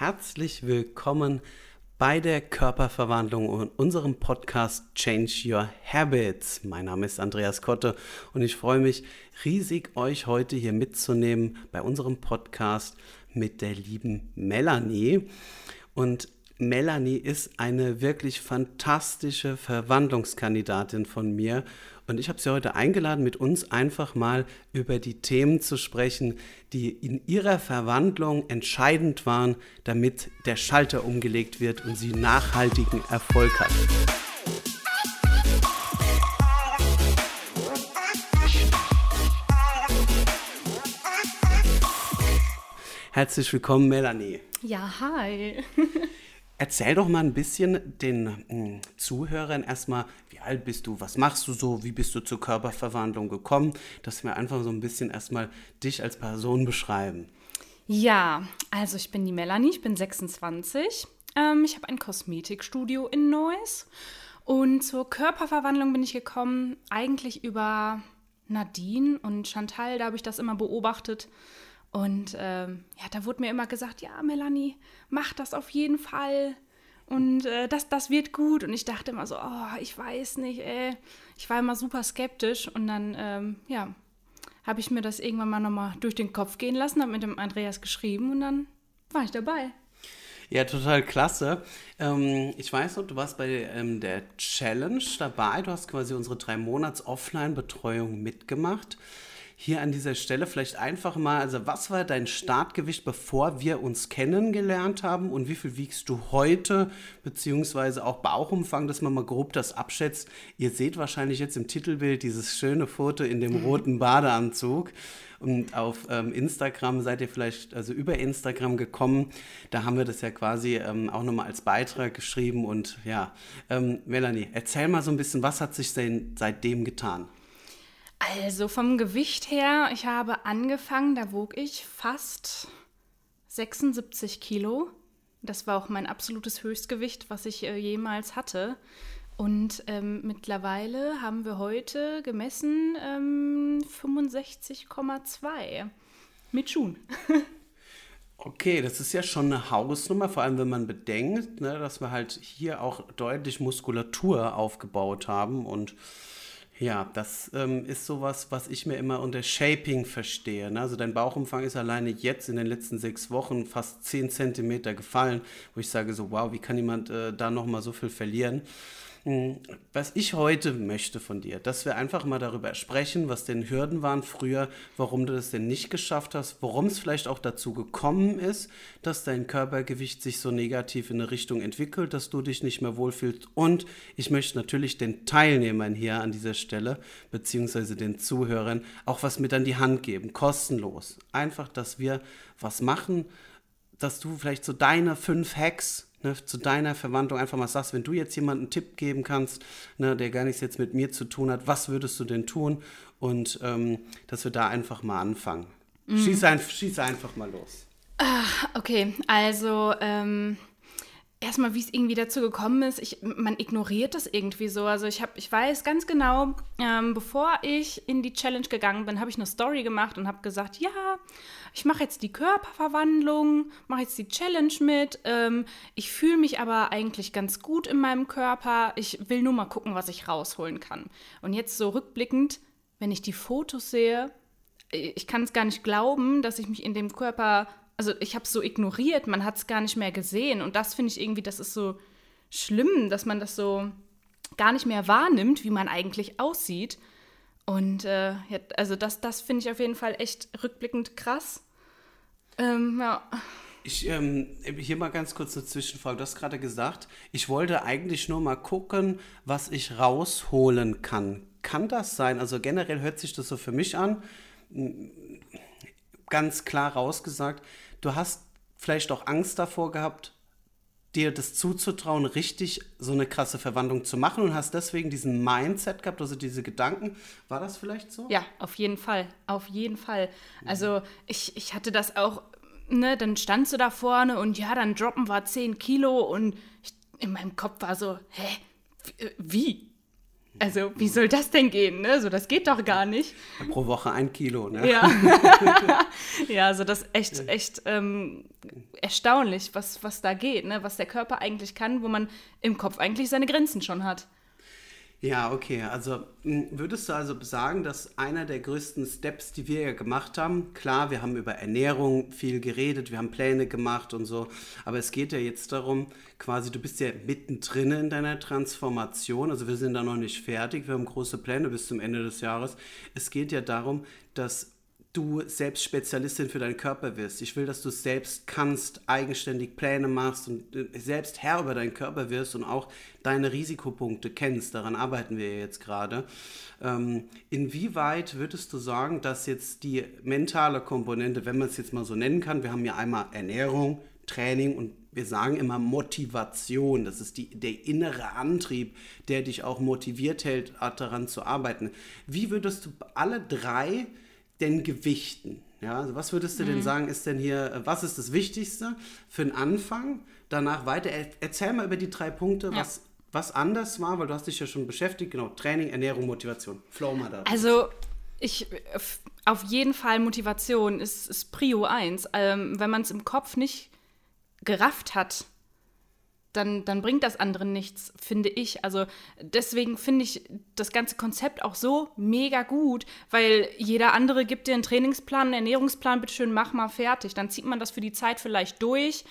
herzlich willkommen bei der Körperverwandlung und unserem Podcast Change Your Habits. Mein Name ist Andreas Kotte und ich freue mich riesig, euch heute hier mitzunehmen bei unserem Podcast mit der lieben Melanie. Und Melanie ist eine wirklich fantastische Verwandlungskandidatin von mir und ich habe sie heute eingeladen, mit uns einfach mal über die Themen zu sprechen, die in ihrer Verwandlung entscheidend waren, damit der Schalter umgelegt wird und sie nachhaltigen Erfolg hat. Herzlich willkommen, Melanie. Ja, hi. Erzähl doch mal ein bisschen den hm, Zuhörern erstmal, wie alt bist du, was machst du so, wie bist du zur Körperverwandlung gekommen, dass wir einfach so ein bisschen erstmal dich als Person beschreiben. Ja, also ich bin die Melanie, ich bin 26. Ähm, ich habe ein Kosmetikstudio in Neuss und zur Körperverwandlung bin ich gekommen eigentlich über Nadine und Chantal, da habe ich das immer beobachtet und ähm, ja, da wurde mir immer gesagt, ja, Melanie, mach das auf jeden Fall. Und äh, das, das wird gut. Und ich dachte immer so, oh, ich weiß nicht, ey. Ich war immer super skeptisch. Und dann, ähm, ja, habe ich mir das irgendwann mal nochmal durch den Kopf gehen lassen, habe mit dem Andreas geschrieben und dann war ich dabei. Ja, total klasse. Ähm, ich weiß noch, du warst bei ähm, der Challenge dabei. Du hast quasi unsere drei Monats Offline-Betreuung mitgemacht hier an dieser Stelle vielleicht einfach mal, also was war dein Startgewicht, bevor wir uns kennengelernt haben und wie viel wiegst du heute, beziehungsweise auch Bauchumfang, dass man mal grob das abschätzt. Ihr seht wahrscheinlich jetzt im Titelbild dieses schöne Foto in dem roten Badeanzug. Und auf ähm, Instagram seid ihr vielleicht, also über Instagram gekommen. Da haben wir das ja quasi ähm, auch nochmal als Beitrag geschrieben. Und ja, ähm, Melanie, erzähl mal so ein bisschen, was hat sich denn seitdem getan? Also vom Gewicht her, ich habe angefangen, da wog ich fast 76 Kilo. Das war auch mein absolutes Höchstgewicht, was ich äh, jemals hatte. Und ähm, mittlerweile haben wir heute gemessen ähm, 65,2 mit Schuhen. Okay, das ist ja schon eine Hausnummer, vor allem wenn man bedenkt, ne, dass wir halt hier auch deutlich Muskulatur aufgebaut haben und ja, das ähm, ist sowas, was ich mir immer unter Shaping verstehe. Ne? Also dein Bauchumfang ist alleine jetzt in den letzten sechs Wochen fast zehn Zentimeter gefallen, wo ich sage so, wow, wie kann jemand äh, da nochmal so viel verlieren? Hm, was ich heute möchte von dir, dass wir einfach mal darüber sprechen, was denn Hürden waren früher, warum du das denn nicht geschafft hast, warum es vielleicht auch dazu gekommen ist, dass dein Körpergewicht sich so negativ in eine Richtung entwickelt, dass du dich nicht mehr wohlfühlst. Und ich möchte natürlich den Teilnehmern hier an dieser Stelle, beziehungsweise den Zuhörern, auch was mit an die Hand geben, kostenlos. Einfach, dass wir was machen, dass du vielleicht so deine fünf Hacks ne, zu deiner Verwandlung einfach mal sagst, wenn du jetzt jemanden einen Tipp geben kannst, ne, der gar nichts jetzt mit mir zu tun hat, was würdest du denn tun? Und ähm, dass wir da einfach mal anfangen. Mhm. Schieß, ein, schieß einfach mal los. Ach, okay, also ähm, erstmal, wie es irgendwie dazu gekommen ist, ich, man ignoriert das irgendwie so. Also ich, hab, ich weiß ganz genau, ähm, bevor ich in die Challenge gegangen bin, habe ich eine Story gemacht und habe gesagt, ja, ich mache jetzt die Körperverwandlung, mache jetzt die Challenge mit. Ähm, ich fühle mich aber eigentlich ganz gut in meinem Körper. Ich will nur mal gucken, was ich rausholen kann. Und jetzt so rückblickend, wenn ich die Fotos sehe, ich kann es gar nicht glauben, dass ich mich in dem Körper also ich habe es so ignoriert, man hat es gar nicht mehr gesehen. Und das finde ich irgendwie, das ist so schlimm, dass man das so gar nicht mehr wahrnimmt, wie man eigentlich aussieht. Und äh, ja, also das, das finde ich auf jeden Fall echt rückblickend krass. Ähm, ja. Ich, ähm, hier mal ganz kurz eine Zwischenfrage. Du hast gerade gesagt, ich wollte eigentlich nur mal gucken, was ich rausholen kann. Kann das sein? Also generell hört sich das so für mich an, ganz klar rausgesagt, du hast vielleicht auch Angst davor gehabt, dir das zuzutrauen, richtig so eine krasse Verwandlung zu machen und hast deswegen diesen Mindset gehabt, also diese Gedanken. War das vielleicht so? Ja, auf jeden Fall. Auf jeden Fall. Also ich, ich hatte das auch, ne, dann standst du da vorne und ja, dann droppen wir 10 Kilo und ich, in meinem Kopf war so, hä, wie? Also wie soll das denn gehen? Ne? So, das geht doch gar nicht. Pro Woche ein Kilo, ne? Ja, ja also das ist echt, echt ähm, erstaunlich, was, was da geht, ne? was der Körper eigentlich kann, wo man im Kopf eigentlich seine Grenzen schon hat. Ja, okay. Also würdest du also sagen, dass einer der größten Steps, die wir ja gemacht haben, klar, wir haben über Ernährung viel geredet, wir haben Pläne gemacht und so, aber es geht ja jetzt darum, quasi, du bist ja mittendrin in deiner Transformation, also wir sind da noch nicht fertig, wir haben große Pläne bis zum Ende des Jahres. Es geht ja darum, dass du selbst Spezialistin für deinen Körper wirst. Ich will, dass du selbst kannst, eigenständig Pläne machst und äh, selbst Herr über deinen Körper wirst und auch deine Risikopunkte kennst. Daran arbeiten wir jetzt gerade. Ähm, inwieweit würdest du sagen, dass jetzt die mentale Komponente, wenn man es jetzt mal so nennen kann, wir haben ja einmal Ernährung, Training und wir sagen immer Motivation. Das ist die, der innere Antrieb, der dich auch motiviert hält, daran zu arbeiten. Wie würdest du alle drei denn gewichten? Ja, also was würdest du mhm. denn sagen, ist denn hier, äh, was ist das Wichtigste für den Anfang? Danach weiter, erzähl mal über die drei Punkte, ja. was, was anders war, weil du hast dich ja schon beschäftigt, genau, Training, Ernährung, Motivation. Flow mal da. Also ich, auf jeden Fall Motivation ist, ist Prio 1. Ähm, wenn man es im Kopf nicht gerafft hat, dann, dann bringt das anderen nichts, finde ich. Also deswegen finde ich das ganze Konzept auch so mega gut, weil jeder andere gibt dir einen Trainingsplan, einen Ernährungsplan, bitteschön, mach mal fertig. Dann zieht man das für die Zeit vielleicht durch,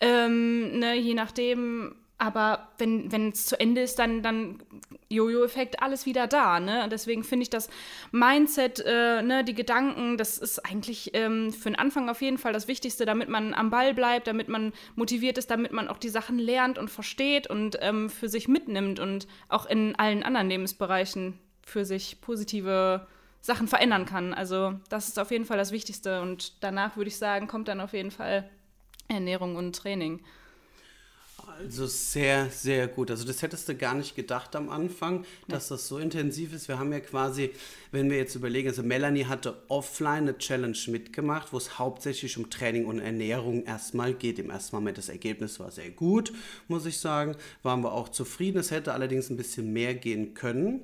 ähm, ne, je nachdem, aber wenn es zu Ende ist, dann, dann Jojo-Effekt, alles wieder da. Ne? Deswegen finde ich das Mindset, äh, ne, die Gedanken, das ist eigentlich ähm, für den Anfang auf jeden Fall das Wichtigste, damit man am Ball bleibt, damit man motiviert ist, damit man auch die Sachen lernt und versteht und ähm, für sich mitnimmt und auch in allen anderen Lebensbereichen für sich positive Sachen verändern kann. Also das ist auf jeden Fall das Wichtigste und danach würde ich sagen, kommt dann auf jeden Fall Ernährung und Training. Also sehr, sehr gut. Also das hättest du gar nicht gedacht am Anfang, dass das so intensiv ist. Wir haben ja quasi, wenn wir jetzt überlegen, also Melanie hatte offline eine Challenge mitgemacht, wo es hauptsächlich um Training und Ernährung erstmal geht. Im ersten Moment das Ergebnis war sehr gut, muss ich sagen. Waren wir auch zufrieden. Es hätte allerdings ein bisschen mehr gehen können.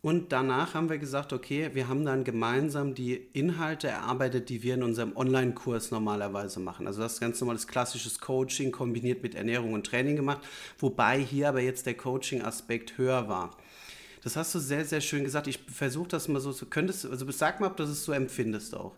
Und danach haben wir gesagt, okay, wir haben dann gemeinsam die Inhalte erarbeitet, die wir in unserem Online-Kurs normalerweise machen. Also das ganz normales klassisches Coaching kombiniert mit Ernährung und Training gemacht, wobei hier aber jetzt der Coaching-Aspekt höher war. Das hast du sehr, sehr schön gesagt. Ich versuche das mal so, so könntest, also sag mal, ob du das so empfindest auch.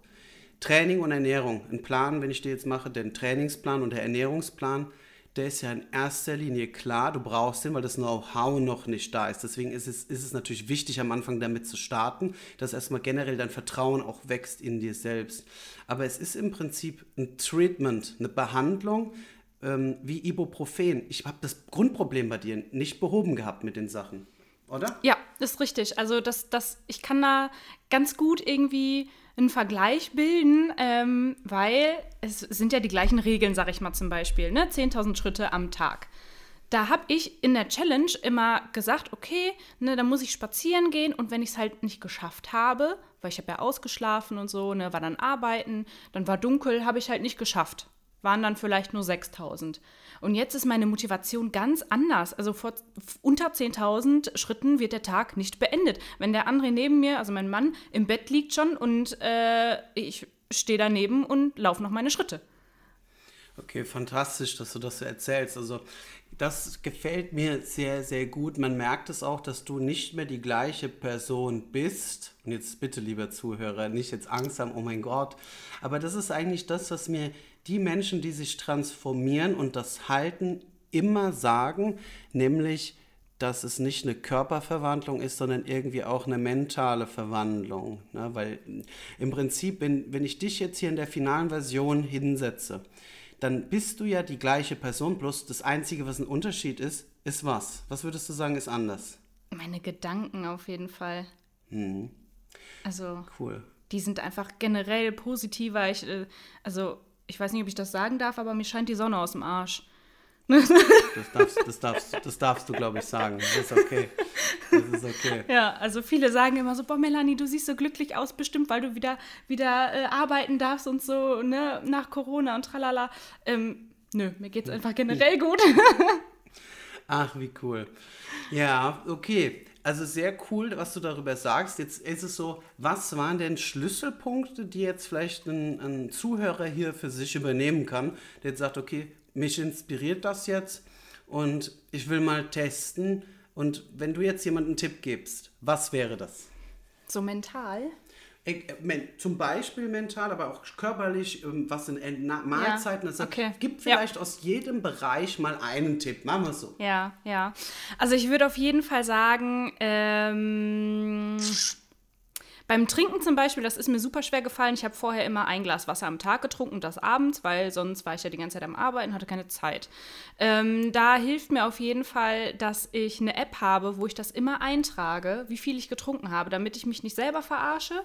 Training und Ernährung. Ein Plan, wenn ich dir jetzt mache, den Trainingsplan und der Ernährungsplan, der ist ja in erster Linie klar, du brauchst den, weil das Know-how noch nicht da ist. Deswegen ist es, ist es natürlich wichtig, am Anfang damit zu starten, dass erstmal generell dein Vertrauen auch wächst in dir selbst. Aber es ist im Prinzip ein Treatment, eine Behandlung ähm, wie Ibuprofen. Ich habe das Grundproblem bei dir nicht behoben gehabt mit den Sachen, oder? Ja, ist richtig. Also das, das, ich kann da ganz gut irgendwie einen Vergleich bilden, ähm, weil es sind ja die gleichen Regeln, sag ich mal zum Beispiel, ne? 10.000 Schritte am Tag. Da habe ich in der Challenge immer gesagt, okay, ne, da muss ich spazieren gehen und wenn ich es halt nicht geschafft habe, weil ich habe ja ausgeschlafen und so, ne, war dann arbeiten, dann war dunkel, habe ich halt nicht geschafft. Waren dann vielleicht nur 6000. Und jetzt ist meine Motivation ganz anders. Also vor unter 10.000 Schritten wird der Tag nicht beendet. Wenn der andere neben mir, also mein Mann, im Bett liegt schon und äh, ich stehe daneben und laufe noch meine Schritte. Okay, fantastisch, dass du das so erzählst. Also das gefällt mir sehr, sehr gut. Man merkt es auch, dass du nicht mehr die gleiche Person bist. Und jetzt bitte, lieber Zuhörer, nicht jetzt Angst haben, oh mein Gott. Aber das ist eigentlich das, was mir die Menschen, die sich transformieren und das halten, immer sagen, nämlich, dass es nicht eine Körperverwandlung ist, sondern irgendwie auch eine mentale Verwandlung. Ne? Weil im Prinzip, wenn, wenn ich dich jetzt hier in der finalen Version hinsetze, dann bist du ja die gleiche Person, bloß das Einzige, was ein Unterschied ist, ist was? Was würdest du sagen, ist anders? Meine Gedanken auf jeden Fall. Mhm. Also, cool. die sind einfach generell positiver. Ich, äh, also, ich weiß nicht, ob ich das sagen darf, aber mir scheint die Sonne aus dem Arsch. Das darfst, das darfst, das darfst du, glaube ich, sagen. Das ist okay. Das ist okay. Ja, also viele sagen immer so, boah, Melanie, du siehst so glücklich aus, bestimmt, weil du wieder, wieder äh, arbeiten darfst und so, ne, nach Corona und tralala. Ähm, nö, mir geht es einfach generell gut. Ach, wie cool. Ja, okay. also sehr cool, was du darüber sagst. Jetzt ist es so, was waren denn Schlüsselpunkte, die jetzt vielleicht ein, ein Zuhörer hier für sich übernehmen kann, der jetzt sagt, okay, mich inspiriert das jetzt und ich will mal testen. Und wenn du jetzt jemandem einen Tipp gibst, was wäre das? So mental? Äh, zum Beispiel mental, aber auch körperlich, ähm, was sind Mahlzeiten. Ja, okay. gibt vielleicht ja. aus jedem Bereich mal einen Tipp. Machen wir es so. Ja, ja. Also ich würde auf jeden Fall sagen, ähm, beim Trinken zum Beispiel, das ist mir super schwer gefallen. Ich habe vorher immer ein Glas Wasser am Tag getrunken, das abends, weil sonst war ich ja die ganze Zeit am Arbeiten, hatte keine Zeit. Ähm, da hilft mir auf jeden Fall, dass ich eine App habe, wo ich das immer eintrage, wie viel ich getrunken habe, damit ich mich nicht selber verarsche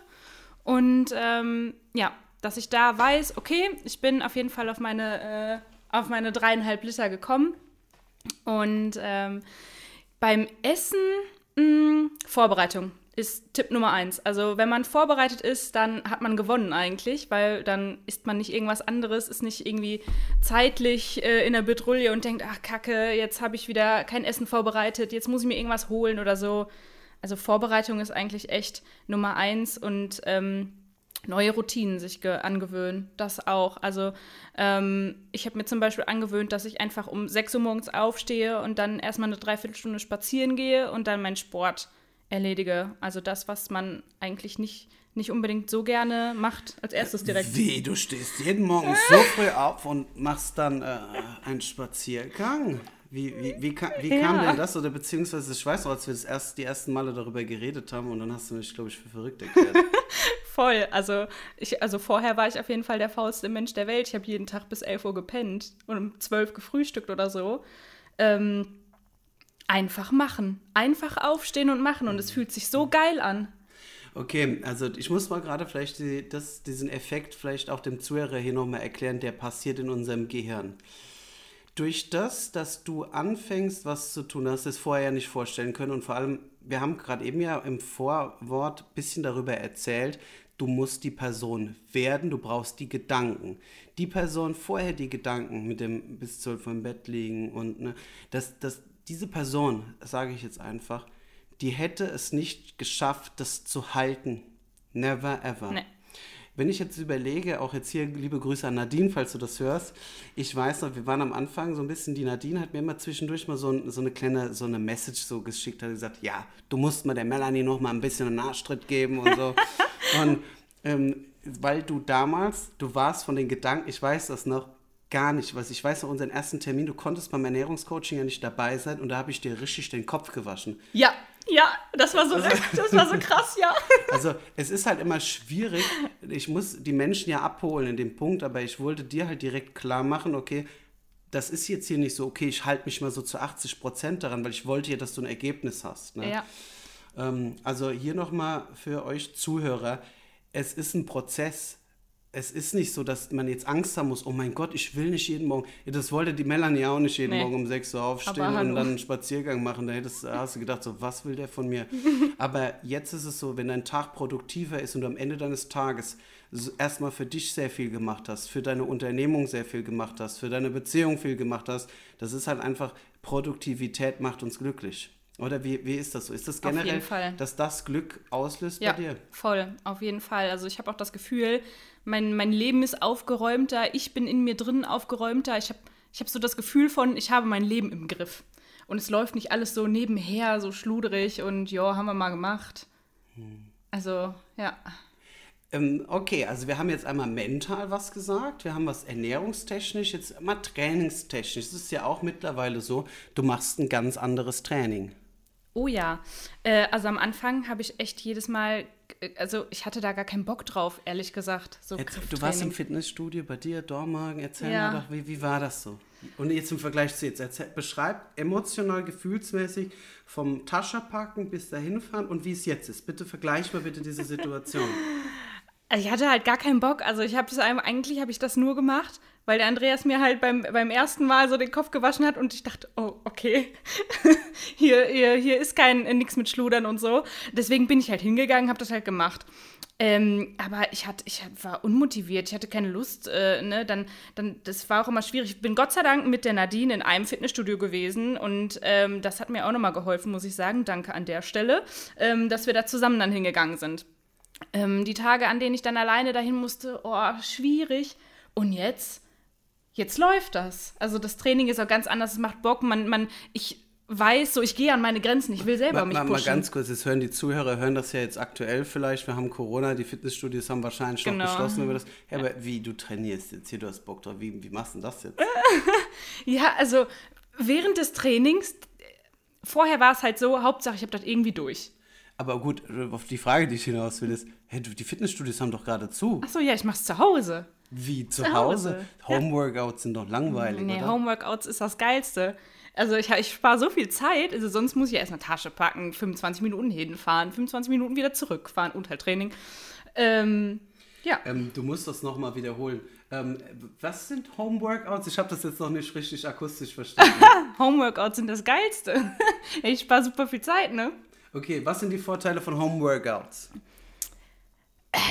und ähm, ja, dass ich da weiß, okay, ich bin auf jeden Fall auf meine, äh, auf meine dreieinhalb Liter gekommen. Und ähm, beim Essen, mh, hm, Vorbereitung ist Tipp Nummer eins. Also wenn man vorbereitet ist, dann hat man gewonnen eigentlich, weil dann isst man nicht irgendwas anderes, ist nicht irgendwie zeitlich äh, in der Betrouille und denkt, ach Kacke, jetzt habe ich wieder kein Essen vorbereitet, jetzt muss ich mir irgendwas holen oder so. Also Vorbereitung ist eigentlich echt Nummer eins und ähm, neue Routinen sich angewöhnen. Das auch. Also ähm, ich habe mir zum Beispiel angewöhnt, dass ich einfach um 6 Uhr morgens aufstehe und dann erstmal eine Dreiviertelstunde spazieren gehe und dann meinen Sport erledige. Also das, was man eigentlich nicht, nicht unbedingt so gerne macht, als erstes direkt. Wie, du stehst jeden Morgen so früh auf und machst dann äh, einen Spaziergang? Wie, wie, wie, kam, wie ja. kam denn das? Oder beziehungsweise, ich weiß noch, als wir das erst, die ersten Male darüber geredet haben und dann hast du mich, glaube ich, für verrückt erklärt. Voll. Also, ich, also vorher war ich auf jeden Fall der faulste Mensch der Welt. Ich habe jeden Tag bis 11 Uhr gepennt und um 12 gefrühstückt oder so. Ähm, einfach machen. Einfach aufstehen und machen. Und es fühlt sich so geil an. Okay, also ich muss mal gerade vielleicht die, das, diesen Effekt vielleicht auch dem Zuhörer hier nochmal erklären, der passiert in unserem Gehirn durch das, dass du anfängst, was zu tun, hast du es vorher ja nicht vorstellen können. Und vor allem, wir haben gerade eben ja im Vorwort ein bisschen darüber erzählt, du musst die Person werden, du brauchst die Gedanken. Die Person vorher die Gedanken mit dem bis zwölf im Bett liegen und ne, das, das, diese Person, sage ich jetzt einfach, die hätte es nicht geschafft, das zu halten. Never ever. Nee. Wenn ich jetzt überlege, auch jetzt hier liebe Grüße an Nadine, falls du das hörst. Ich weiß noch, wir waren am Anfang so ein bisschen, die Nadine hat mir immer zwischendurch mal so, so eine kleine, so eine Message so geschickt, hat gesagt, ja, du musst mal der Melanie noch mal ein bisschen einen Nachstritt geben und so. und ähm, weil du damals, du warst von den Gedanken, ich weiß das noch, gar nicht, was ich weiß noch unseren ersten Termin, du konntest beim Ernährungscoaching ja nicht dabei sein und da habe ich dir richtig den Kopf gewaschen. Ja, ja, das war so, also, das war so krass, ja. Also es ist halt immer schwierig. Ich muss die Menschen ja abholen in dem Punkt, aber ich wollte dir halt direkt klar machen, okay, das ist jetzt hier nicht so, okay, ich halte mich mal so zu 80 Prozent daran, weil ich wollte ja, dass du ein Ergebnis hast. Ne? Ja. Ähm, also hier nochmal für euch Zuhörer, es ist ein Prozess es ist nicht so, dass man jetzt Angst haben muss, oh mein Gott, ich will nicht jeden Morgen. Das wollte die Melanie auch nicht jeden nee. Morgen um 6 Uhr aufstehen und dann einen Spaziergang machen. Da hättest, hast du gedacht, so, was will der von mir? Aber jetzt ist es so, wenn dein Tag produktiver ist und du am Ende deines Tages erstmal für dich sehr viel gemacht hast, für deine Unternehmung sehr viel gemacht hast, für deine Beziehung viel gemacht hast, das ist halt einfach, Produktivität macht uns glücklich. Oder wie, wie ist das so? Ist das generell, dass das Glück auslöst ja, bei dir? Voll, auf jeden Fall. Also ich habe auch das Gefühl, mein, mein Leben ist aufgeräumter, ich bin in mir drin aufgeräumter. Ich habe ich hab so das Gefühl von, ich habe mein Leben im Griff. Und es läuft nicht alles so nebenher, so schludrig und ja, haben wir mal gemacht. Hm. Also, ja. Ähm, okay, also wir haben jetzt einmal mental was gesagt, wir haben was ernährungstechnisch, jetzt mal trainingstechnisch. Es ist ja auch mittlerweile so, du machst ein ganz anderes Training. Oh ja, äh, also am Anfang habe ich echt jedes Mal, also ich hatte da gar keinen Bock drauf, ehrlich gesagt. So Jetzt, du warst im Fitnessstudio bei dir, Dormagen, erzähl ja. mal doch, wie, wie war das so? Und jetzt im Vergleich zu jetzt, erzähl, beschreib emotional, gefühlsmäßig vom Taschenpacken bis dahin fahren und wie es jetzt ist. Bitte vergleich mal bitte diese Situation. Ich hatte halt gar keinen Bock. Also ich habe das eigentlich habe ich das nur gemacht, weil der Andreas mir halt beim, beim ersten Mal so den Kopf gewaschen hat und ich dachte, oh, okay, hier, hier, hier ist kein nichts mit Schludern und so. Deswegen bin ich halt hingegangen, habe das halt gemacht. Ähm, aber ich, hatte, ich war unmotiviert, ich hatte keine Lust. Äh, ne? dann, dann, das war auch immer schwierig. Ich bin Gott sei Dank mit der Nadine in einem Fitnessstudio gewesen und ähm, das hat mir auch nochmal geholfen, muss ich sagen. Danke an der Stelle, ähm, dass wir da zusammen dann hingegangen sind. Ähm, die Tage, an denen ich dann alleine dahin musste, oh, schwierig. Und jetzt? Jetzt läuft das. Also das Training ist auch ganz anders, es macht Bock. Man, man, ich weiß, so ich gehe an meine Grenzen, ich will selber mal, mich pushen. mal ganz kurz, jetzt hören die Zuhörer, hören das ja jetzt aktuell vielleicht, wir haben Corona, die Fitnessstudios haben wahrscheinlich schon Genau. beschlossen über das. Ja, aber wie, du trainierst jetzt hier, du hast Bock drauf, wie, wie machst du das jetzt? Ja, also während des Trainings, vorher war es halt so, Hauptsache ich habe das irgendwie durch. Aber gut, auf die Frage, die ich hinaus will, ist, hey, du, die Fitnessstudios haben doch gerade zu. Achso, ja, ich mach's zu Hause. Wie, zu, Zu Hause? Hause, Homeworkouts sind doch langweilig, Nee, oder? Homeworkouts ist das Geilste. Also ich, ich spare so viel Zeit, also sonst muss ich erst eine Tasche packen, 25 Minuten hinfahren, 25 Minuten wieder zurückfahren und halt Training. Ähm, ja, Ähm, du musst das nochmal wiederholen. Ähm, was sind Homeworkouts? Ich habe das jetzt noch nicht richtig akustisch verstanden. Homeworkouts sind das Geilste. ich spare super viel Zeit, ne? Okay, was sind die Vorteile von Homeworkouts?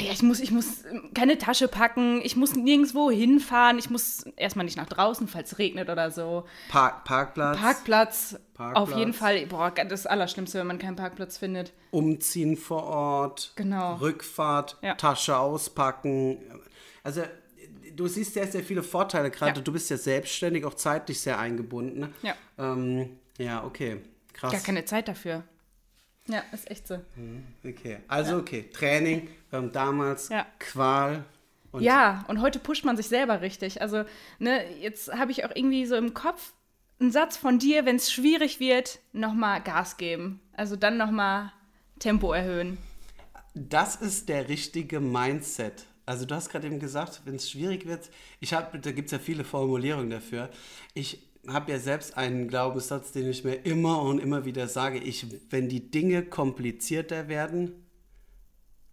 Ja, ich muss, ich muss keine Tasche packen, ich muss nirgendwo hinfahren, ich muss erstmal nicht nach draußen, falls es regnet oder so. Park, Parkplatz, Parkplatz, Parkplatz. auf jeden Fall, boah, das Allerschlimmste, wenn man keinen Parkplatz findet. Umziehen vor Ort, Genau. Rückfahrt, Ja. Tasche auspacken. Also du siehst sehr, sehr viele Vorteile. Gerade Ja. du bist ja selbstständig, auch zeitlich sehr eingebunden. Ja. Ähm, ja, okay. Krass. Gar keine Zeit dafür. Ja, ist echt so. Okay, also okay, Training, ähm, damals Ja. Qual. Und ja, und heute pusht man sich selber richtig. Also, ne, jetzt habe ich auch irgendwie so im Kopf einen Satz von dir, wenn es schwierig wird, nochmal Gas geben. Also dann nochmal Tempo erhöhen. Das ist der richtige Mindset. Also du hast gerade eben gesagt, wenn es schwierig wird, ich habe, da gibt es ja viele Formulierungen dafür. Ich habe ja selbst einen Glaubenssatz, den ich mir immer und immer wieder sage. Ich, wenn die Dinge komplizierter werden,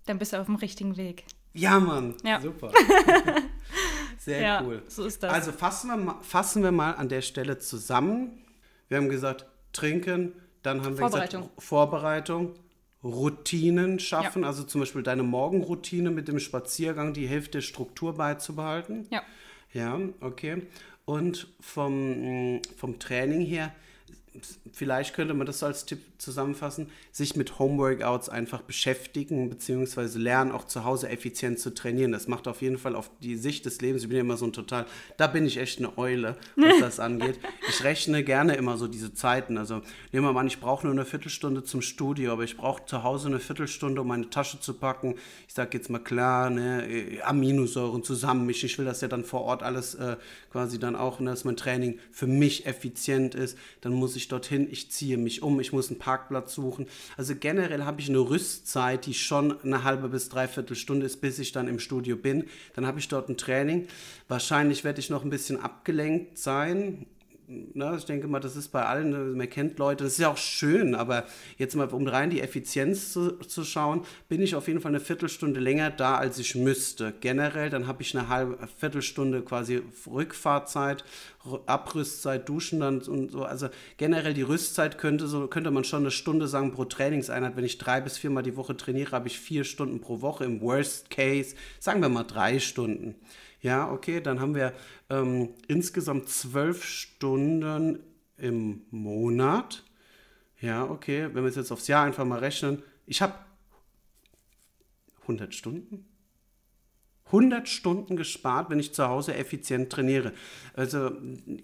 Dann bist du auf dem richtigen Weg. ja Mann, Ja. super. Sehr Ja, cool. so ist das. Also fassen wir, mal, fassen wir mal an der Stelle zusammen. Wir haben gesagt, trinken, dann haben wir Vorbereitung. gesagt, Vorbereitung, Routinen schaffen, also zum Beispiel deine Morgenroutine mit dem Spaziergang, die hilft dir Struktur beizubehalten. Ja. Ja, okay. Und vom, mh, vom Training her, vielleicht könnte man das so als Tipp zusammenfassen, sich mit Homeworkouts einfach beschäftigen, beziehungsweise lernen, auch zu Hause effizient zu trainieren. Das macht auf jeden Fall auf die Sicht des Lebens, ich bin ja immer so ein total, da bin ich echt eine Eule, was das angeht. Ich rechne gerne immer so diese Zeiten. Also nehmen wir mal an, ich brauche nur eine Viertelstunde zum Studio, aber ich brauche zu Hause eine Viertelstunde, um meine Tasche zu packen. Ich sage jetzt mal klar, ne, äh, Aminosäuren zusammenmischen. Ich will, dass ja dann vor Ort alles äh, quasi dann auch, ne, dass mein Training für mich effizient ist. Dann muss ich dorthin, ich ziehe mich um, ich muss einen Parkplatz suchen. Also generell habe ich eine Rüstzeit, die schon eine halbe bis dreiviertel Stunde ist, bis ich dann im Studio bin. Dann habe ich dort ein Training. Wahrscheinlich werde ich noch ein bisschen abgelenkt sein. Ne, ich denke mal, das ist bei allen, ne, man kennt Leute, das ist ja auch schön, aber jetzt mal, um rein die Effizienz zu, zu schauen, bin ich auf jeden Fall eine Viertelstunde länger da, als ich müsste. Generell, dann habe ich eine halbe Viertelstunde quasi Rückfahrzeit, Abrüstzeit, Duschen dann und so. Also generell die Rüstzeit könnte, so, könnte man schon eine Stunde sagen pro Trainingseinheit. Wenn ich drei bis viermal die Woche trainiere, habe ich vier Stunden pro Woche. Im Worst Case, sagen wir mal drei Stunden. Ja, okay, dann haben wir ähm, insgesamt zwölf Stunden im Monat. Ja, okay, wenn wir es jetzt aufs Jahr einfach mal rechnen. Ich habe 100 Stunden? 100 Stunden gespart, wenn ich zu Hause effizient trainiere. Also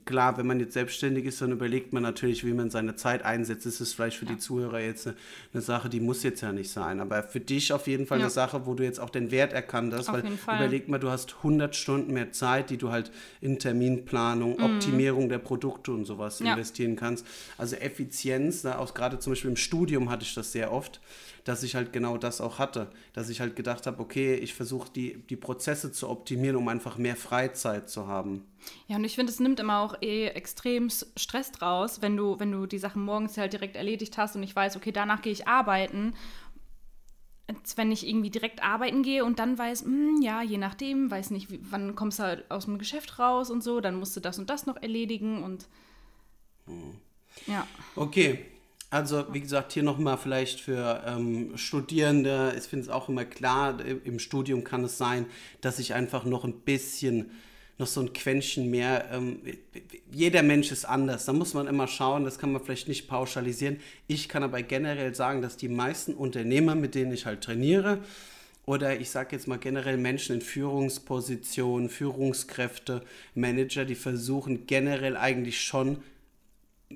klar, wenn man jetzt selbstständig ist, dann überlegt man natürlich, wie man seine Zeit einsetzt. Das ist vielleicht für die Zuhörer jetzt eine, eine Sache, die muss jetzt ja nicht sein. Aber für dich auf jeden Fall Ja. eine Sache, wo du jetzt auch den Wert erkannt hast. Auf weil jeden Fall. überleg mal, du hast 100 Stunden mehr Zeit, die du halt in Terminplanung, Optimierung der Produkte und sowas Mhm. Ja. investieren kannst. Also Effizienz, da auch gerade zum Beispiel im Studium hatte ich das sehr oft, dass ich halt genau das auch hatte. Dass ich halt gedacht habe, okay, ich versuche die, die Prozesse zu optimieren, um einfach mehr Freizeit zu haben. Ja, und ich finde, es nimmt immer auch eh extrem Stress draus, wenn du, wenn du die Sachen morgens halt direkt erledigt hast und ich weiß, okay, danach gehe ich arbeiten. Als wenn ich irgendwie direkt arbeiten gehe und dann weiß, hm, ja, je nachdem, weiß nicht, wie, wann kommst du halt aus dem Geschäft raus und so, dann musst du das und das noch erledigen und ja. Okay, Also, wie gesagt, hier nochmal vielleicht für ähm, Studierende, ich finde es auch immer klar, im Studium kann es sein, dass ich einfach noch ein bisschen, noch so ein Quäntchen mehr, ähm, jeder Mensch ist anders, da muss man immer schauen, das kann man vielleicht nicht pauschalisieren. Ich kann aber generell sagen, dass die meisten Unternehmer, mit denen ich halt trainiere, oder ich sage jetzt mal generell Menschen in Führungspositionen, Führungskräfte, Manager, die versuchen generell eigentlich schon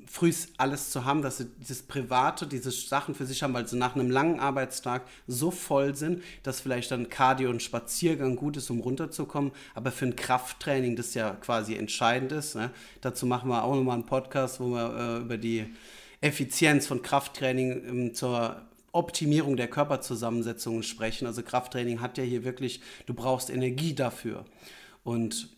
früh alles zu haben, dass sie dieses Private, diese Sachen für sich haben, weil sie nach einem langen Arbeitstag so voll sind, dass vielleicht dann Cardio und Spaziergang gut ist, um runterzukommen. Aber für ein Krafttraining, das ja quasi entscheidend ist, ne? dazu machen wir auch nochmal einen Podcast, wo wir äh, über die Effizienz von Krafttraining ähm, zur Optimierung der Körperzusammensetzungen sprechen. Also Krafttraining hat ja hier wirklich, du brauchst Energie dafür. Und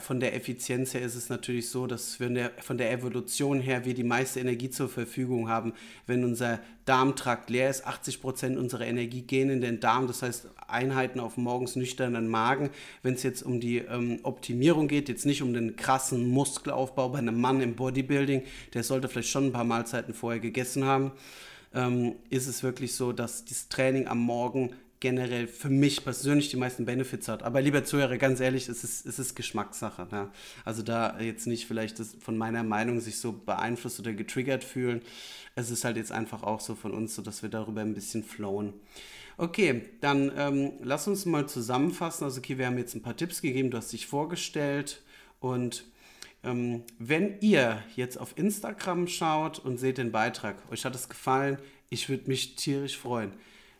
von der Effizienz her ist es natürlich so, dass wir von der Evolution her wir die meiste Energie zur Verfügung haben. Wenn unser Darmtrakt leer ist, 80 Prozent unserer Energie gehen in den Darm, das heißt Einheiten auf morgens nüchternen Magen. Wenn es jetzt um die ähm, Optimierung geht, jetzt nicht um den krassen Muskelaufbau bei einem Mann im Bodybuilding, der sollte vielleicht schon ein paar Mahlzeiten vorher gegessen haben, ähm, ist es wirklich so, dass das Training am Morgen generell für mich persönlich die meisten Benefits hat. Aber lieber Zuhörer, ganz ehrlich, es ist, es ist Geschmackssache. Ne? Also da jetzt nicht vielleicht das von meiner Meinung sich so beeinflusst oder getriggert fühlen. Es ist halt jetzt einfach auch so von uns so, dass wir darüber ein bisschen flowen. Okay, dann ähm, lass uns mal zusammenfassen. Also okay, wir haben jetzt ein paar Tipps gegeben, du hast dich vorgestellt und ähm, wenn ihr jetzt auf Instagram schaut und seht den Beitrag, euch hat es gefallen, ich würde mich tierisch freuen.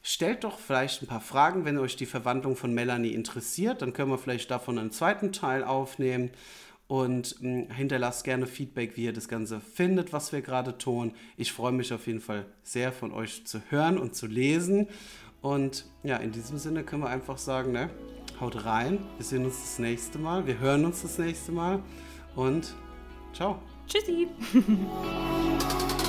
Stellt doch vielleicht ein paar Fragen, wenn euch die Verwandlung von Melanie interessiert. Dann können wir vielleicht davon einen zweiten Teil aufnehmen. Und mh, hm, hinterlasst gerne Feedback, wie ihr das Ganze findet, was wir gerade tun. Ich freue mich auf jeden Fall sehr von euch zu hören und zu lesen. Und ja, in diesem Sinne können wir einfach sagen, ne, haut rein. Wir sehen uns das nächste Mal. Wir hören uns das nächste Mal. Und ciao. Tschüssi.